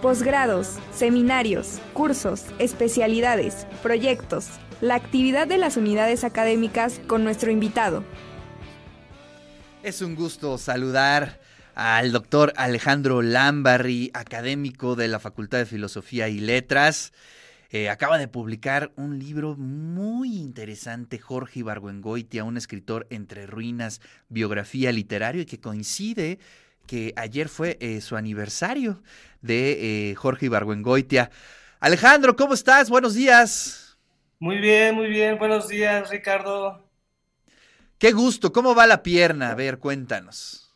posgrados, seminarios, cursos, especialidades, proyectos, la actividad de las unidades académicas con nuestro invitado. Es un gusto saludar al doctor Alejandro Lambarri, académico de la Facultad de Filosofía y Letras. Eh, acaba de publicar un libro muy interesante, Jorge Ibargüengoitia, un escritor entre ruinas, biografía literario, y que coincide que ayer fue eh, su aniversario de eh, Jorge Ibargüengoitia. Alejandro, ¿cómo estás? Buenos días. Muy bien, muy bien. Buenos días, Ricardo. Qué gusto. ¿Cómo va la pierna? A ver, cuéntanos.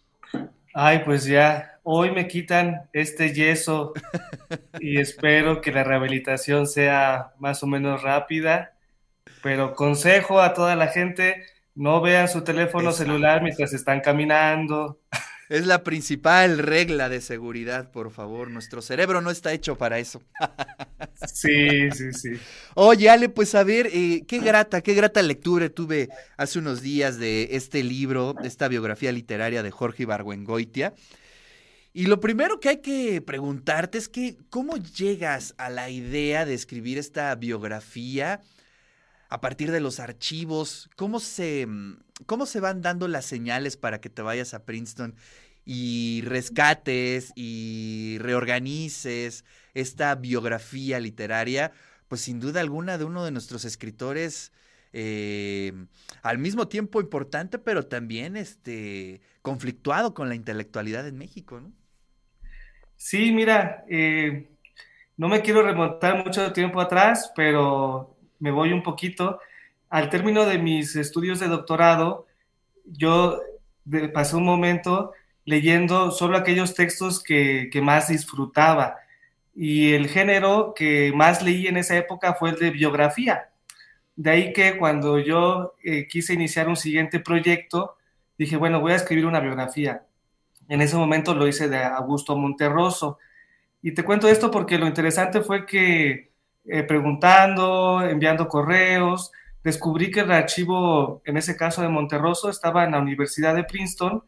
Ay, pues ya, hoy me quitan este yeso y espero que la rehabilitación sea más o menos rápida. Pero consejo a toda la gente, no vean su teléfono celular mientras están caminando. Es la principal regla de seguridad, por favor. Nuestro cerebro no está hecho para eso. Sí, sí, sí. Oye, Ale, pues a ver, eh, qué grata, qué grata lectura tuve hace unos días de este libro, esta biografía literaria de Jorge Ibargüengoitia. Y lo primero que hay que preguntarte es que, ¿cómo llegas a la idea de escribir esta biografía a partir de los archivos? ¿Cómo se, cómo se van dando las señales para que te vayas a Princeton y rescates y reorganices esta biografía literaria? Pues sin duda alguna de uno de nuestros escritores eh, al mismo tiempo importante, pero también este, conflictuado con la intelectualidad en México, ¿no? Sí, mira, eh, no me quiero remontar mucho tiempo atrás, pero me voy un poquito. Al término de mis estudios de doctorado, yo pasé un momento leyendo solo aquellos textos que, más disfrutaba. Y el género que más leí en esa época fue el de biografía. De ahí que cuando yo eh, quise iniciar un siguiente proyecto, dije, bueno, voy a escribir una biografía. En ese momento lo hice de Augusto Monterroso. Y te cuento esto porque lo interesante fue que eh, preguntando, enviando correos, descubrí que el archivo, en ese caso de Monterroso, estaba en la Universidad de Princeton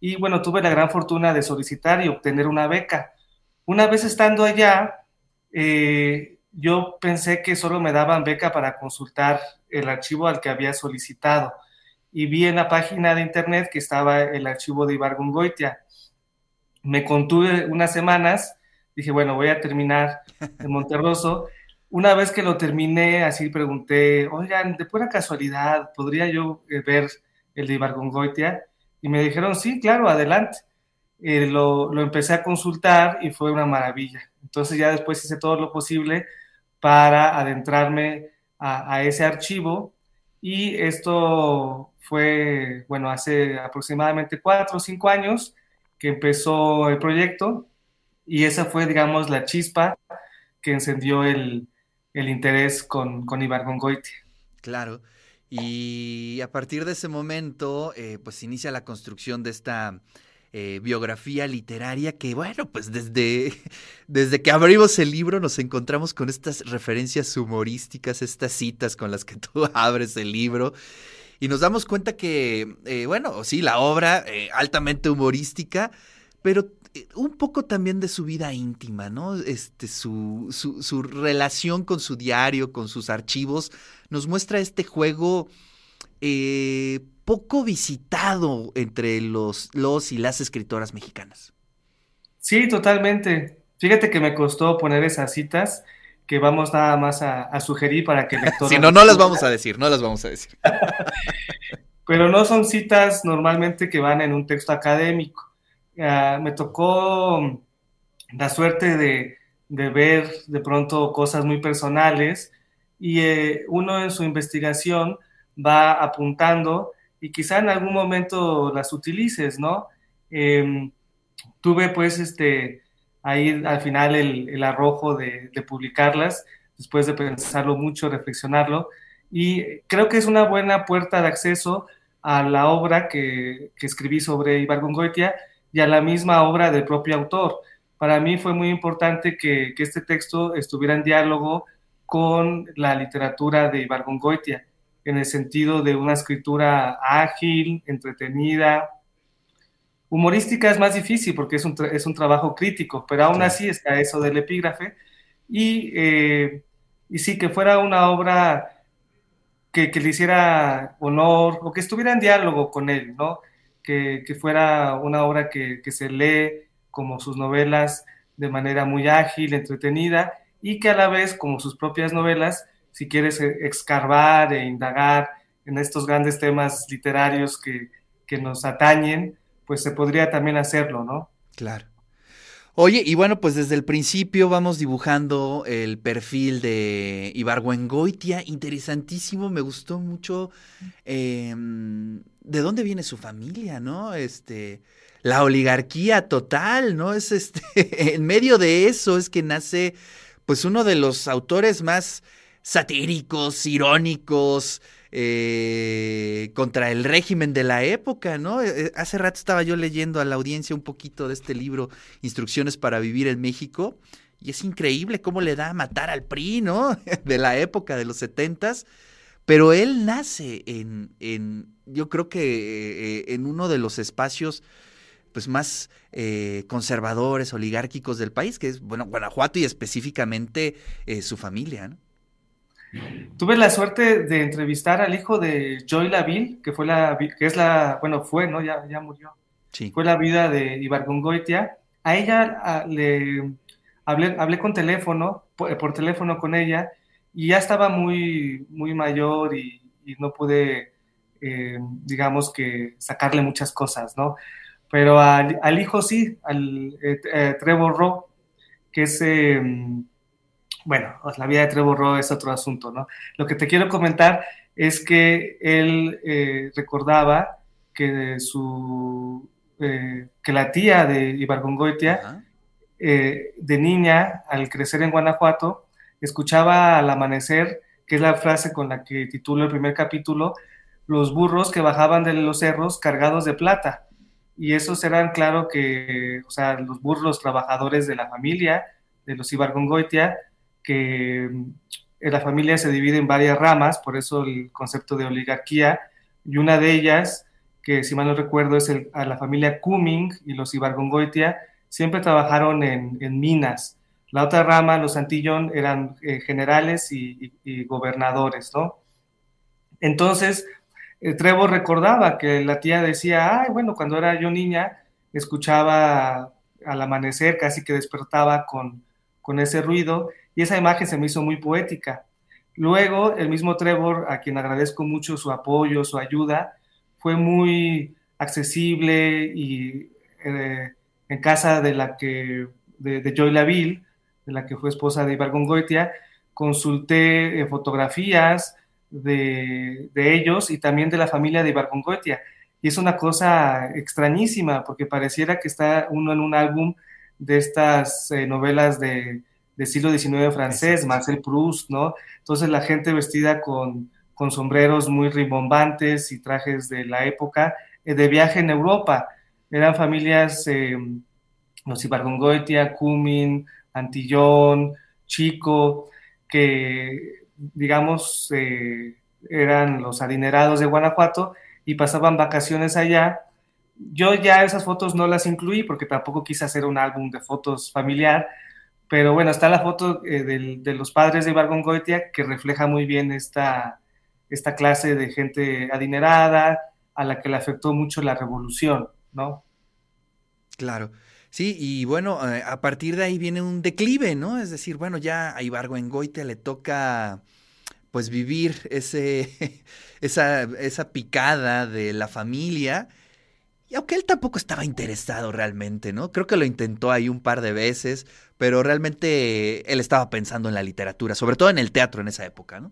y bueno, tuve la gran fortuna de solicitar y obtener una beca. Una vez estando allá, eh, yo pensé que solo me daban beca para consultar el archivo al que había solicitado y vi en la página de internet que estaba el archivo de Ibargüengoitia. Me contuve unas semanas, dije, bueno, voy a terminar en Monterroso. Una vez que lo terminé, así pregunté, oigan, de pura casualidad, ¿podría yo eh, ver el de Ibargüengoitia? Y me dijeron, sí, claro, adelante. Eh, lo, lo, empecé a consultar y fue una maravilla. Entonces ya después hice todo lo posible para adentrarme a, a ese archivo y esto fue, bueno, hace aproximadamente cuatro o cinco años que empezó el proyecto y esa fue, digamos, la chispa que encendió el, el interés con, con. Claro. Y a partir de ese momento, eh, pues inicia la construcción de esta eh, biografía literaria que, bueno, pues desde, desde que abrimos el libro nos encontramos con estas referencias humorísticas, estas citas con las que tú abres el libro. Y nos damos cuenta que, eh, bueno, sí, la obra altamente humorística, pero un poco también de su vida íntima, ¿no? Este, su, su, su, relación con su diario, con sus archivos, nos muestra este juego eh, poco visitado entre los, los y las escritoras mexicanas. Sí, totalmente. Fíjate que me costó poner esas citas que vamos nada más a, sugerir para que el lector... Si no, no las vamos a decir, no las vamos a decir. Pero no son citas normalmente que van en un texto académico Ah, me tocó la suerte de, ver de pronto cosas muy personales y eh, uno en su investigación va apuntando y quizá en algún momento las utilices, ¿no? Em, tuve pues este, ahí al final el, arrojo de, publicarlas, después de pensarlo mucho, reflexionarlo, y creo que es una buena puerta de acceso a la obra que, escribí sobre Ibargüengoitia, y a la misma obra del propio autor. Para mí fue muy importante que, este texto estuviera en diálogo con la literatura de Ibargüengoitia, en el sentido de una escritura ágil, entretenida, Humorística es más difícil porque es un, es un trabajo crítico, pero aún así está eso del epígrafe. Y, eh, y sí, que fuera una obra que, que, le hiciera honor o que estuviera en diálogo con él, ¿no? Que, que fuera una obra que, que, se lee como sus novelas de manera muy ágil, entretenida y que a la vez, como sus propias novelas, si quieres excarbar e indagar en estos grandes temas literarios que, que nos atañen, pues se podría también hacerlo, ¿no? Claro. Oye, y bueno, pues desde el principio vamos dibujando el perfil de Ibargüengoitia, interesantísimo, me gustó mucho eh, de dónde viene su familia, ¿no? Este, la oligarquía total, ¿no? Es este, en medio de eso es que nace, pues uno de los autores más satíricos, irónicos, eh, contra el régimen de la época, ¿no? Eh, eh, hace rato estaba yo leyendo a la audiencia un poquito de este libro, Instrucciones para Vivir en México, y es increíble cómo le da a matar al PRI, ¿no? De la época de los setentas, pero él nace en, en yo creo que en uno de los espacios pues más conservadores, oligárquicos del país, que es, bueno, Guanajuato y específicamente su familia, ¿no? Tuve la suerte de entrevistar al hijo de Joy Laville, que fue la, que es la, bueno, fue, ¿no? Ya, ya murió. Sí. Fue la vida de Ibargongoitia. A ella le hablé, hablé con teléfono, por, teléfono con ella, y ya estaba muy, muy mayor y, no pude, eh, digamos que, sacarle muchas cosas, ¿no? Pero al, al hijo sí, al eh, eh, Trevor Rowe, que es em, bueno, la vida de Trevor Rowe es otro asunto, ¿no? Lo que te quiero comentar es que él eh, recordaba que su eh, que la tía de Ibargongoitia, eh, de niña, al crecer en Guanajuato, escuchaba al amanecer, que es la frase con la que titulo el primer capítulo, los burros que bajaban de los cerros cargados de plata. Y esos eran, claro, que, o sea, los burros trabajadores de la familia, de los Ibargongoitia, que mm, la familia se divide en varias ramas, por eso el concepto de oligarquía, y una de ellas, que si mal no recuerdo es a la familia Cumming y los Ibargongoitia, siempre trabajaron en, minas. La otra rama, los Antillón, eran eh, generales y, gobernadores, ¿no? Entonces, eh, recordaba que la tía decía, ay, bueno, cuando era yo niña, escuchaba al amanecer, casi que despertaba con ese ruido, y esa imagen se me hizo muy poética. Luego, el mismo Trevor, a quien agradezco mucho su apoyo, su ayuda, fue muy accesible y eh, en casa de la que, de, Joy Laville, de la que fue esposa de Ibar Goitia, consulté eh, fotografías de, ellos y también de la familia de Ibar Goitia. Y es una cosa extrañísima, porque pareciera que está uno en un álbum de estas eh, novelas de, del siglo XIX francés, Marcel Proust, ¿no? Entonces la gente vestida con, con sombreros muy rimbombantes y trajes de la época, eh, de viaje en Europa. Eran familias, eh, los Ibargongoitia, Cumin, Antillón, Chico, que, digamos, eh, eran los adinerados de Guanajuato y pasaban vacaciones allá. Yo ya esas fotos no las incluí porque tampoco quise hacer un álbum de fotos familiar, pero bueno, está la foto eh, de los padres de Goitia que refleja muy bien esta, esta clase de gente adinerada a la que le afectó mucho la revolución, ¿no? Claro. Sí, y bueno, eh, a partir de ahí viene un declive, ¿no? Es decir, bueno, ya a Ibargüengoitia le toca pues vivir ese, esa, esa picada de la familia. Y aunque él tampoco estaba interesado realmente, ¿no? Creo que lo intentó ahí un par de veces, pero realmente él estaba pensando en la literatura, sobre todo en el teatro en esa época, ¿no?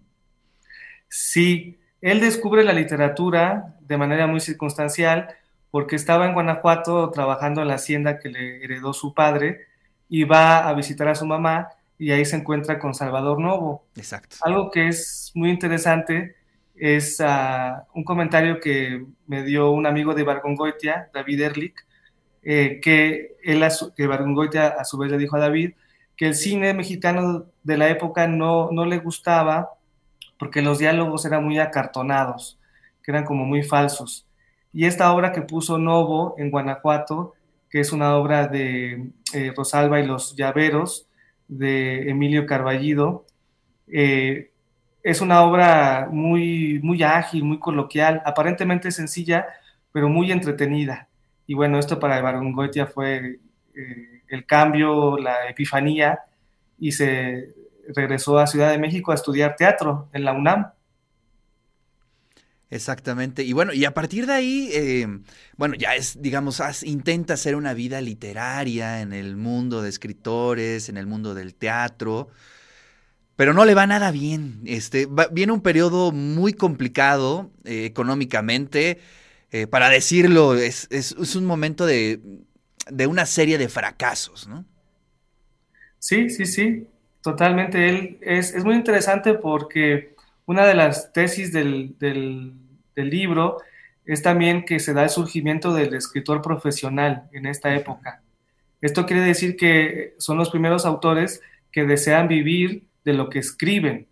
Sí, él descubre la literatura de manera muy circunstancial porque estaba en Guanajuato trabajando en la hacienda que le heredó su padre y va a visitar a su mamá y ahí se encuentra con Salvador Novo. Exacto. Algo que es muy interesante es uh, un comentario que me dio un amigo de Bargongoitia, David Erlich, eh, que, él, que a su vez le dijo a David que el cine mexicano de la época no, no le gustaba porque los diálogos eran muy acartonados, que eran como muy falsos. y esta obra que puso Novo en Guanajuato, que es una obra de eh, Rosalba y los Llaveros, de Emilio Carballido, eh, es una obra muy, muy ágil, muy coloquial, aparentemente sencilla, pero muy entretenida. Y bueno, esto para Goetia fue eh, el cambio, la epifanía, y se regresó a Ciudad de México a estudiar teatro en la UNAM. Exactamente. Y bueno, y a partir de ahí, eh, bueno, ya es, digamos, intenta hacer una vida literaria en el mundo de escritores, en el mundo del teatro, pero no le va nada bien. Este, viene un periodo muy complicado eh, económicamente. Eh, para decirlo, es, un momento de, de, una serie de fracasos, ¿no? Sí, sí, sí, totalmente. Él es, es muy interesante porque una de las tesis del, del, libro es también que se da el surgimiento del escritor profesional en esta época. Esto quiere decir que son los primeros autores que desean vivir de lo que escriben.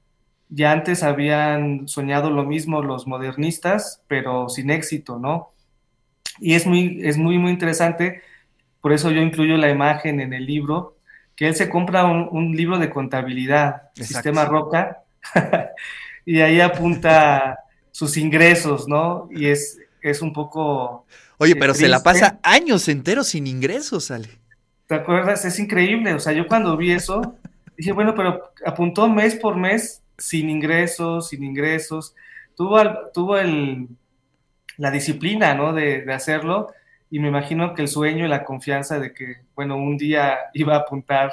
Ya antes habían soñado lo mismo los modernistas, pero sin éxito, ¿no? Y es muy, es muy, muy interesante, por eso yo incluyo la imagen en el libro, que él se compra un, libro de contabilidad, Sistema Roca, y ahí apunta sus ingresos, ¿no? Y es, es un poco... Oye, pero se la pasa años enteros sin ingresos, Ale. ¿Te acuerdas? Es increíble. O sea, yo cuando vi eso, dije, bueno, pero apuntó mes por mes sin ingresos, sin ingresos. Tuvo, tuvo el, la disciplina, ¿no? De, de, hacerlo. Y me imagino que el sueño y la confianza de que, bueno, un día iba a apuntar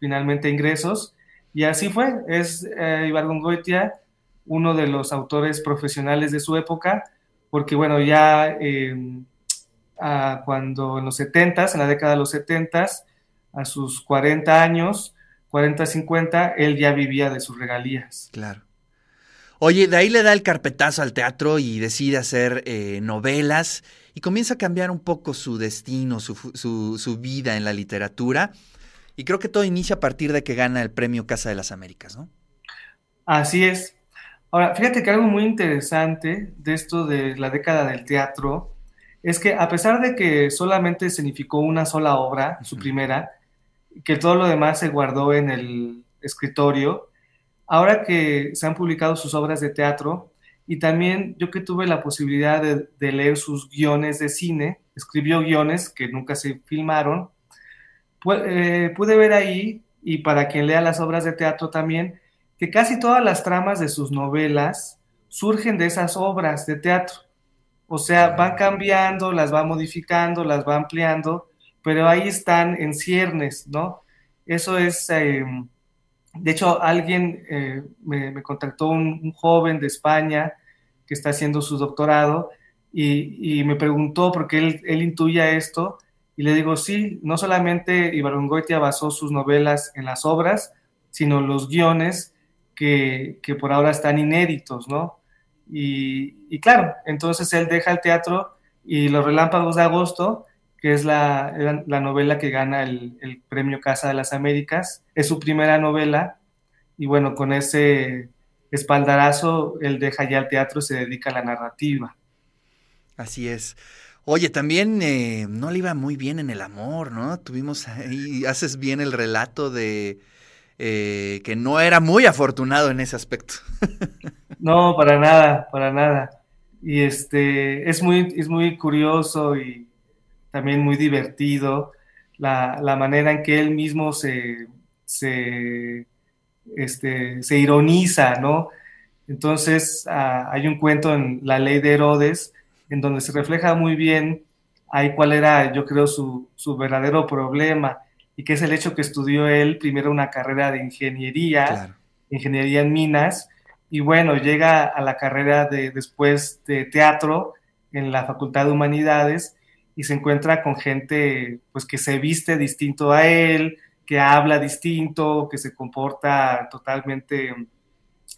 finalmente ingresos. Y así fue. Es eh, Goitia uno de los autores profesionales de su época, porque bueno, ya em, cuando en los 70 en la década de los 70 a sus 40 años, 40, 50, él ya vivía de sus regalías. Claro. Oye, de ahí le da el carpetazo al teatro y decide hacer eh, novelas y comienza a cambiar un poco su destino, su, su, su, vida en la literatura. Y creo que todo inicia a partir de que gana el premio Casa de las Américas, ¿no? Así es. Ahora, fíjate que algo muy interesante de esto de la década del teatro es que a pesar de que solamente significó una sola obra, su primera, que todo lo demás se guardó en el escritorio, ahora que se han publicado sus obras de teatro, y también yo que tuve la posibilidad de, leer sus guiones de cine, escribió guiones que nunca se filmaron, eh, pude ver ahí, y para quien lea las obras de teatro también, que casi todas las tramas de sus novelas surgen de esas obras de teatro. O sea, van cambiando, las va modificando, las va ampliando, pero ahí están en ciernes, ¿no? Eso es, em, de hecho, alguien eh, me, contactó, un, joven de España que está haciendo su doctorado y, me preguntó, porque él, él, intuía esto, y le digo, sí, no solamente Ibargüengoitia basó sus novelas en las obras, sino los guiones que, por ahora están inéditos, ¿no? Y, claro, entonces él deja el teatro y Los Relámpagos de Agosto, que es la, novela que gana el, premio Casa de las Américas, es su primera novela y bueno, con ese espaldarazo él deja ya el teatro y se dedica a la narrativa. Así es. Oye, también eh, no le iba muy bien en el amor, ¿no? Tuvimos ahí, haces bien el relato de eh, que no era muy afortunado en ese aspecto. no, para nada, para nada. Y este, es muy, es muy curioso y también muy divertido la, manera en que él mismo se, se, este, se ironiza, ¿no? Entonces, ah, hay un cuento en La Ley de Herodes en donde se refleja muy bien ahí cuál era, yo creo, su, su verdadero problema y que es el hecho que estudió él primero una carrera de ingeniería, ingeniería en minas, y bueno, llega a la carrera de después de teatro en la Facultad de Humanidades y se encuentra con gente pues que se viste distinto a él, que habla distinto, que se comporta totalmente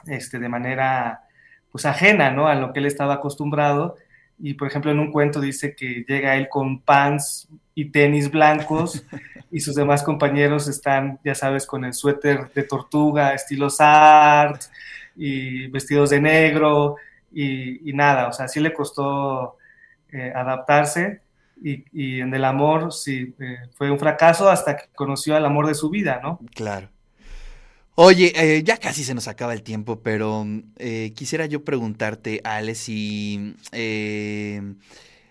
este, de manera pues ajena ¿no? a lo que él estaba acostumbrado. Y por ejemplo en un cuento dice que llega él con pants y tenis blancos y sus demás compañeros están, ya sabes, con el suéter de tortuga, estilo Sart, y vestidos de negro, y, nada, o sea, sí le costó eh, adaptarse y, en el amor sí eh, fue un fracaso hasta que conoció al amor de su vida, ¿no? Claro. Oye, eh, ya casi se nos acaba el tiempo, pero quisiera yo preguntarte, Ale, si,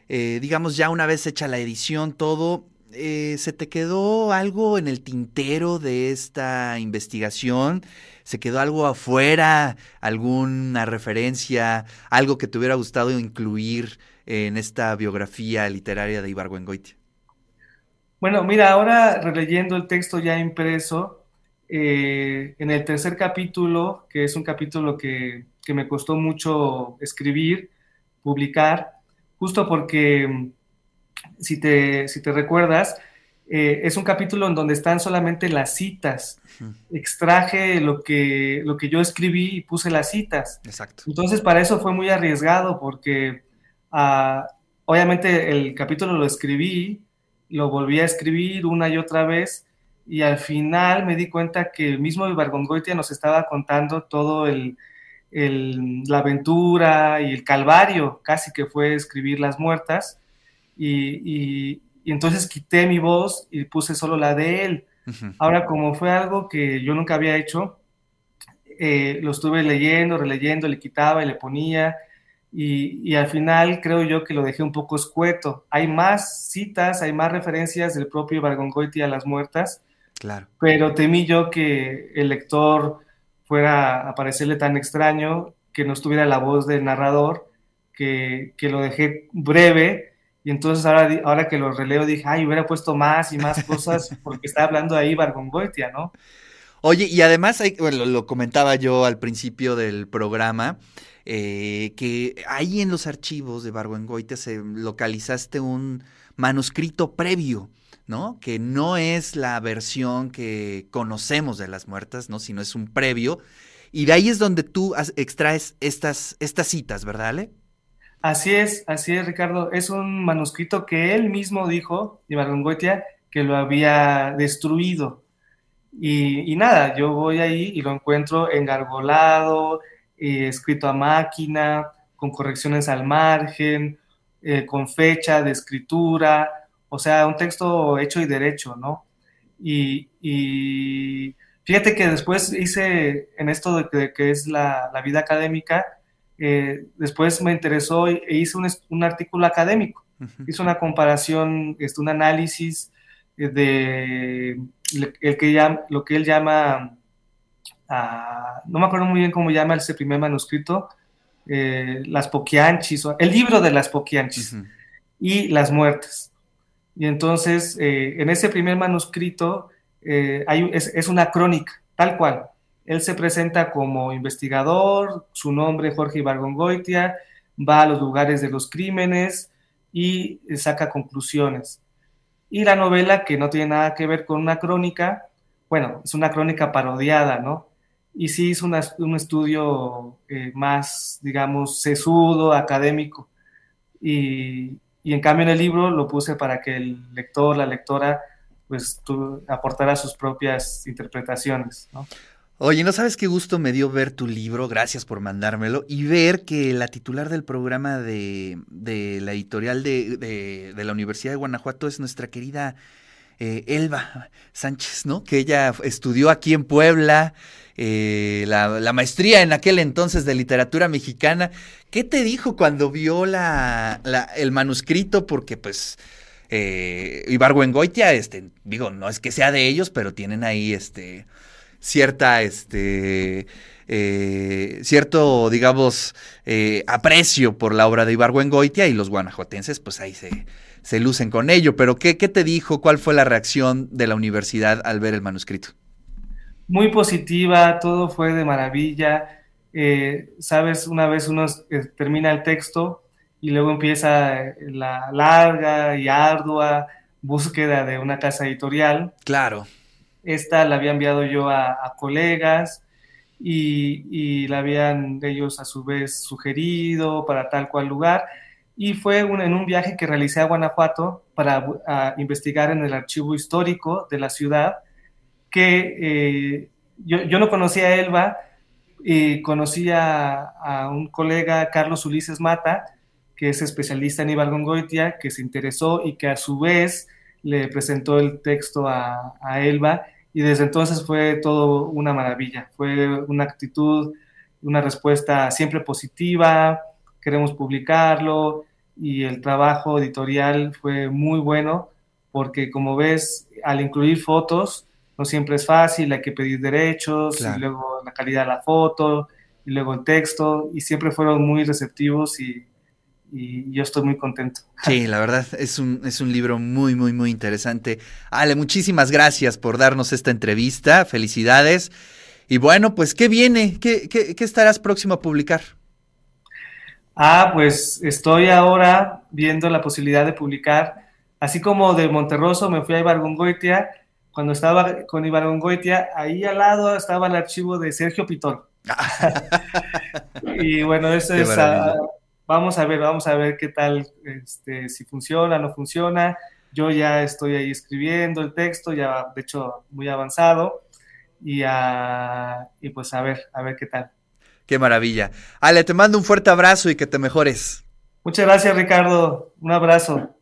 digamos, ya una vez hecha la edición, todo, ¿se te quedó algo en el tintero de esta investigación? ¿Se quedó algo afuera? ¿Alguna referencia? ¿Algo que te hubiera gustado incluir en esta biografía literaria de Ibargüengoitia? Bueno, mira, ahora releyendo el texto ya impreso, eh, en el tercer capítulo, que es un capítulo que, que me costó mucho escribir, publicar, justo porque, si te, si te recuerdas, eh, es un capítulo en donde están solamente las citas. Extraje lo que, lo que yo escribí y puse las citas. Exacto. Entonces, para eso fue muy arriesgado porque ah, obviamente el capítulo lo escribí, lo volví a escribir una y otra vez y al final me di cuenta que el mismo Ibargongoitia nos estaba contando todo el, la aventura y el calvario casi que fue escribir Las Muertas y, y entonces quité mi voz y puse solo la de él. Ahora, como fue algo que yo nunca había hecho, eh, lo estuve leyendo, releyendo, le quitaba y le ponía, y, al final creo yo que lo dejé un poco escueto. Hay más citas, hay más referencias del propio Bargongoiti a las muertas, claro. pero temí yo que el lector fuera a parecerle tan extraño, que no estuviera la voz del narrador, que, que lo dejé breve y entonces ahora, ahora que lo releo dije, ay, hubiera puesto más y más cosas porque está hablando ahí Bargongoitia, ¿no? Oye, y además, bueno, lo comentaba yo al principio del programa, eh, que ahí en los archivos de Bargongoitia se localizaste un manuscrito previo, ¿no? Que no es la versión que conocemos de las muertas, ¿no? Sino es un previo. Y de ahí es donde tú extraes estas, estas citas, ¿verdad, Ale? Así es, así es, Ricardo. Es un manuscrito que él mismo dijo, Ibargüengoitia, que lo había destruido. Y, nada, yo voy ahí y lo encuentro engargolado, eh, escrito a máquina, con correcciones al margen, eh, con fecha de escritura, o sea, un texto hecho y derecho, ¿no? Y, fíjate que después hice en esto de que, es la vida académica, eh, después me interesó e hice un, artículo académico. Hice una comparación, este, un análisis eh, de el que lo que él llama, ah, no me acuerdo muy bien cómo llama ese primer manuscrito, eh, las poquianchis, el libro de las poquianchis y las muertes. Y entonces, en ese primer manuscrito hay, es, una crónica, tal cual. Él se presenta como investigador, su nombre Jorge Ibargongoitia, va a los lugares de los crímenes y saca conclusiones. Y la novela, que no tiene nada que ver con una crónica, bueno, es una crónica parodiada, ¿no? Y sí hizo un estudio eh, más, digamos, sesudo, académico. Y, en cambio en el libro lo puse para que el lector, la lectora, pues aportara sus propias interpretaciones, ¿no? Oye, ¿no sabes qué gusto me dio ver tu libro? Gracias por mandármelo. Y ver que la titular del programa de, la editorial de, la Universidad de Guanajuato es nuestra querida eh, Elba Sánchez, ¿no? Que ella estudió aquí en Puebla, eh, la, maestría en aquel entonces de literatura mexicana. ¿Qué te dijo cuando vio el manuscrito? Porque pues... Eh, Ibargüengoitia, este, digo, no es que sea de ellos, pero tienen ahí este cierta, este, eh, cierto, digamos, eh, aprecio por la obra de Ibargüengoitia y los guanajuatenses, pues ahí se, se lucen con ello. Pero ¿qué, ¿qué te dijo? ¿Cuál fue la reacción de la universidad al ver el manuscrito? Muy positiva, todo fue de maravilla. Eh, Sabes, una vez uno termina el texto y luego empieza la larga y ardua búsqueda de una casa editorial. Claro esta la había enviado yo a, colegas y, la habían ellos a su vez sugerido para tal cual lugar. Y fue en un viaje que realicé a Guanajuato para investigar en el archivo histórico de la ciudad, que eh, yo, no conocía a Elba, y conocía a, un colega, Carlos Ulises Mata, que es especialista en Ibargongoitia, que se interesó y que a su vez le presentó el texto a Elba y desde entonces fue todo una maravilla, fue una actitud, una respuesta siempre positiva, queremos publicarlo y el trabajo editorial fue muy bueno porque como ves, al incluir fotos, no siempre es fácil, hay que pedir derechos, y luego la calidad de la foto, y luego el texto, y siempre fueron muy receptivos y, y yo estoy muy contento. Sí, la verdad es un, es un libro muy, muy, muy interesante. Ale, muchísimas gracias por darnos esta entrevista, felicidades. Y bueno, pues, ¿qué viene? ¿Qué, qué, qué estarás próximo a publicar? Ah, pues estoy ahora viendo la posibilidad de publicar, así como de Monterroso me fui a Ibargongoitia, cuando estaba con Ibargongoitia, ahí al lado estaba el archivo de Sergio Pitón. y bueno, eso es, vamos a ver, vamos a ver qué tal, este, si funciona, no funciona. Yo ya estoy ahí escribiendo el texto, ya de hecho muy avanzado, y, uh, y pues a ver, a ver qué tal. Qué maravilla. Ale, te mando un fuerte abrazo y que te mejores. Muchas gracias, Ricardo. Un abrazo.